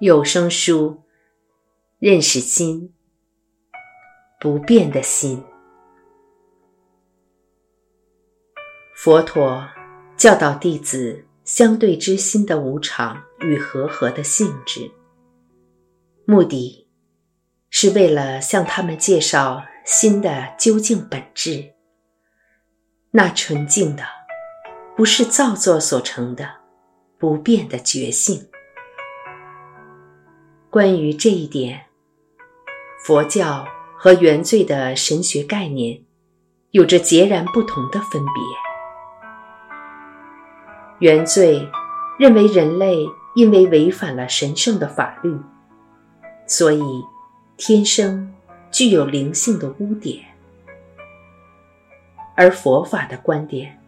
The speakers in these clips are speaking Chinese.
有声书，认识心，不变的心。佛陀教导弟子相对之心的无常与和合的性质，目的是为了向他们介绍心的究竟本质。那纯净的，不是造作所成的，不变的觉性。关于这一点，佛教和原罪的神学概念有着截然不同的分别。原罪认为人类因为违反了神圣的法律，所以天生具有灵性的污点。而佛法的观点，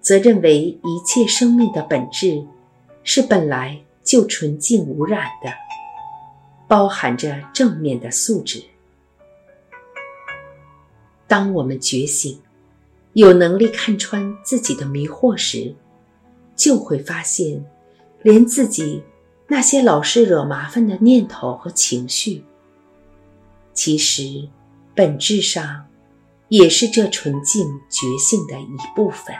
则认为一切生命的本质是本来就纯净无染的，包含着正面的素质。当我们觉醒，有能力看穿自己的迷惑时，就会发现，连自己那些老是惹麻烦的念头和情绪，其实本质上。也是这纯净觉性的一部分。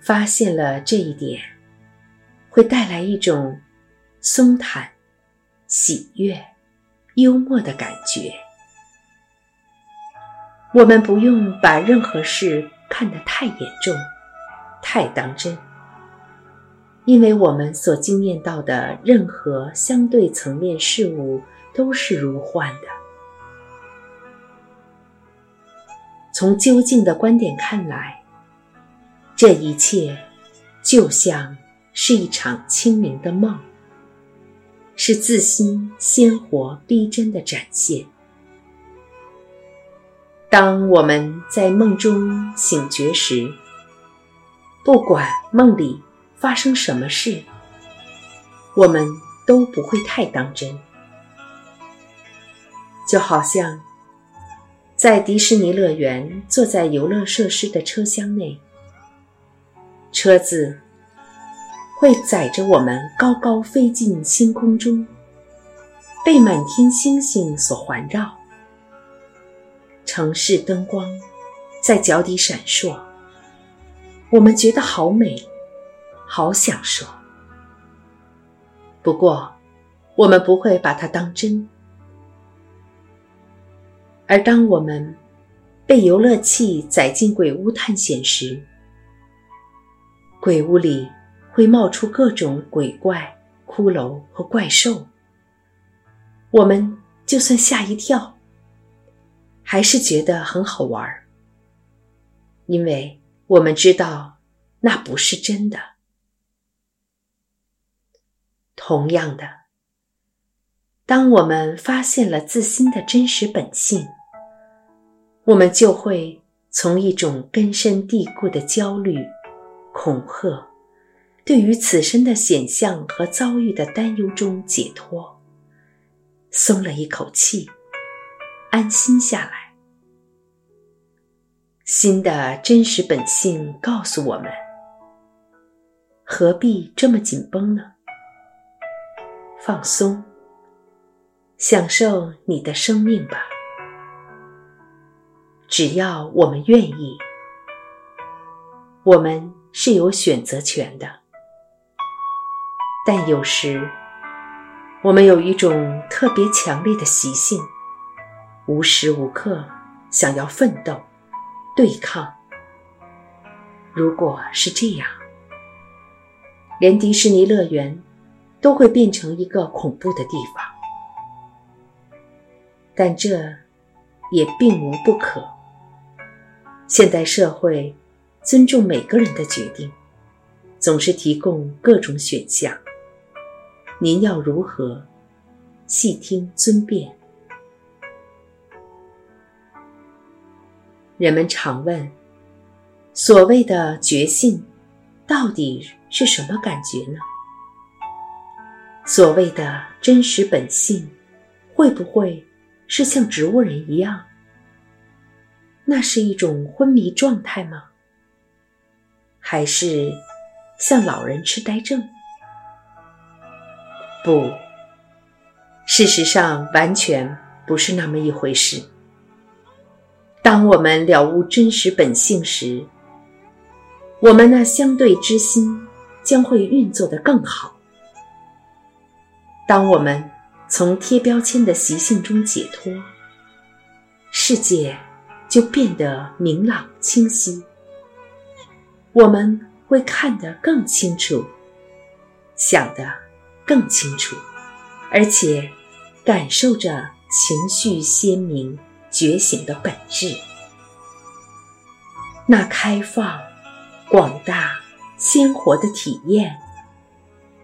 发现了这一点，会带来一种松坦、喜悦、幽默的感觉。我们不用把任何事看得太严重、太当真，因为我们所经验到的任何相对层面事物都是如幻的。从究竟的观点看来，这一切就像是一场清明的梦，是自心鲜活逼真的展现。当我们在梦中醒觉时，不管梦里发生什么事，我们都不会太当真，就好像。在迪士尼乐园，坐在游乐设施的车厢内，车子会载着我们高高飞进星空中，被满天星星所环绕。城市灯光在脚底闪烁，我们觉得好美，好享受。不过，我们不会把它当真。而当我们被游乐器载进鬼屋探险时，鬼屋里会冒出各种鬼怪、骷髅和怪兽。我们就算吓一跳，还是觉得很好玩儿，因为我们知道那不是真的。同样的。当我们发现了自心的真实本性，我们就会从一种根深蒂固的焦虑、恐吓，对于此生的险象和遭遇的担忧中解脱，松了一口气，安心下来。心的真实本性告诉我们：何必这么紧绷呢？放松。享受你的生命吧，只要我们愿意，我们是有选择权的。但有时，我们有一种特别强烈的习性，无时无刻想要奋斗、对抗。如果是这样，连迪士尼乐园都会变成一个恐怖的地方。但这也并无不可。现代社会尊重每个人的决定，总是提供各种选项。您要如何？细听尊便。人们常问：所谓的觉性，到底是什么感觉呢？所谓的真实本性，会不会？是像植物人一样，那是一种昏迷状态吗？还是像老人痴呆症？不，事实上完全不是那么一回事。当我们了悟真实本性时，我们那相对之心将会运作得更好。当我们从贴标签的习性中解脱，世界就变得明朗清晰。我们会看得更清楚，想的更清楚，而且感受着情绪鲜明。觉醒的本质，那开放、广大、鲜活的体验，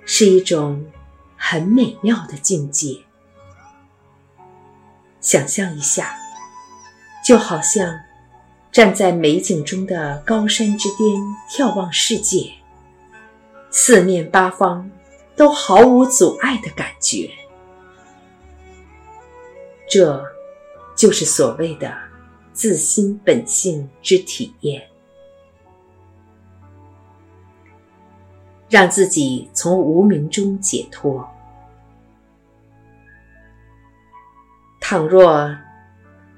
是一种很美妙的境界。想象一下，就好像站在美景中的高山之巅，眺望世界，四面八方都毫无阻碍的感觉。这。就是所谓的自心本性之体验，让自己从无名中解脱。倘若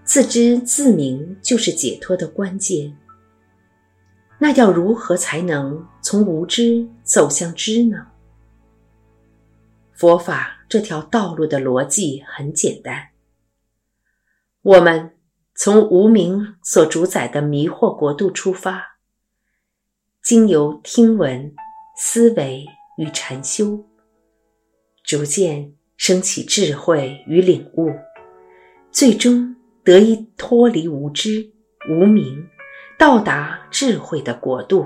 自知自明就是解脱的关键，那要如何才能从无知走向知呢？佛法这条道路的逻辑很简单。我们从无名所主宰的迷惑国度出发，经由听闻、思维与禅修，逐渐升起智慧与领悟，最终得以脱离无知、无明，到达智慧的国度。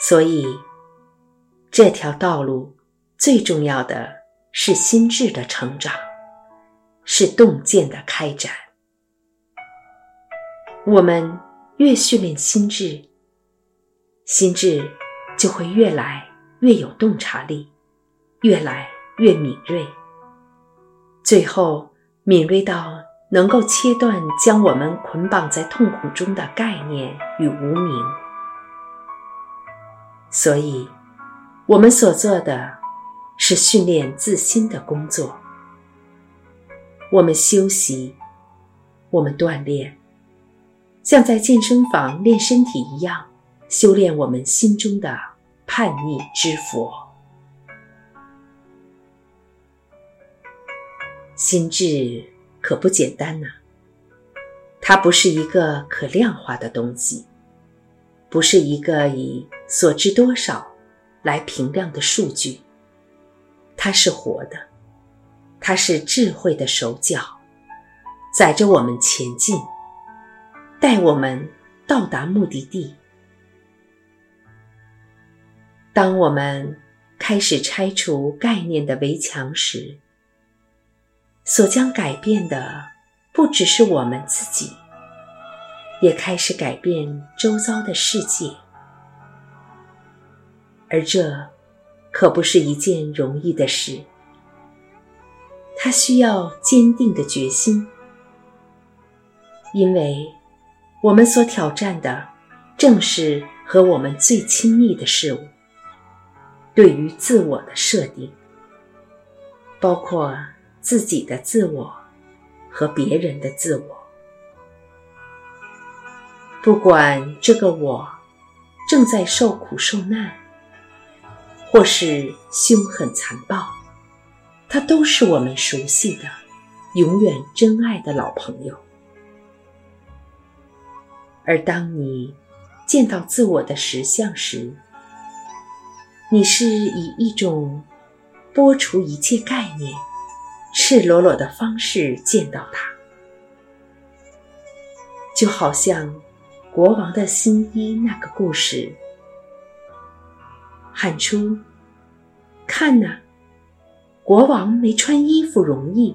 所以，这条道路最重要的是心智的成长。是洞见的开展。我们越训练心智，心智就会越来越有洞察力，越来越敏锐，最后敏锐到能够切断将我们捆绑在痛苦中的概念与无名。所以，我们所做的是训练自心的工作。我们休息，我们锻炼，像在健身房练身体一样，修炼我们心中的叛逆之佛。心智可不简单呐，它不是一个可量化的东西，不是一个以所知多少来评量的数据，它是活的。它是智慧的手脚，载着我们前进，带我们到达目的地。当我们开始拆除概念的围墙时，所将改变的不只是我们自己，也开始改变周遭的世界，而这可不是一件容易的事。他需要坚定的决心，因为我们所挑战的正是和我们最亲密的事物。对于自我的设定，包括自己的自我和别人的自我，不管这个我正在受苦受难，或是凶狠残暴。他都是我们熟悉的、永远真爱的老朋友。而当你见到自我的实相时，你是以一种剥除一切概念、赤裸裸的方式见到它，就好像国王的新衣那个故事，喊出：“看呐！”国王没穿衣服容易，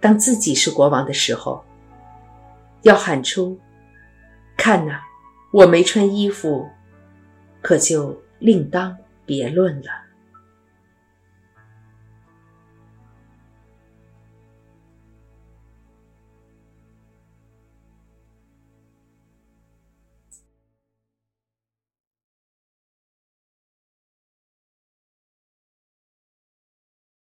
当自己是国王的时候，要喊出：“看呐，我没穿衣服，可就另当别论了。”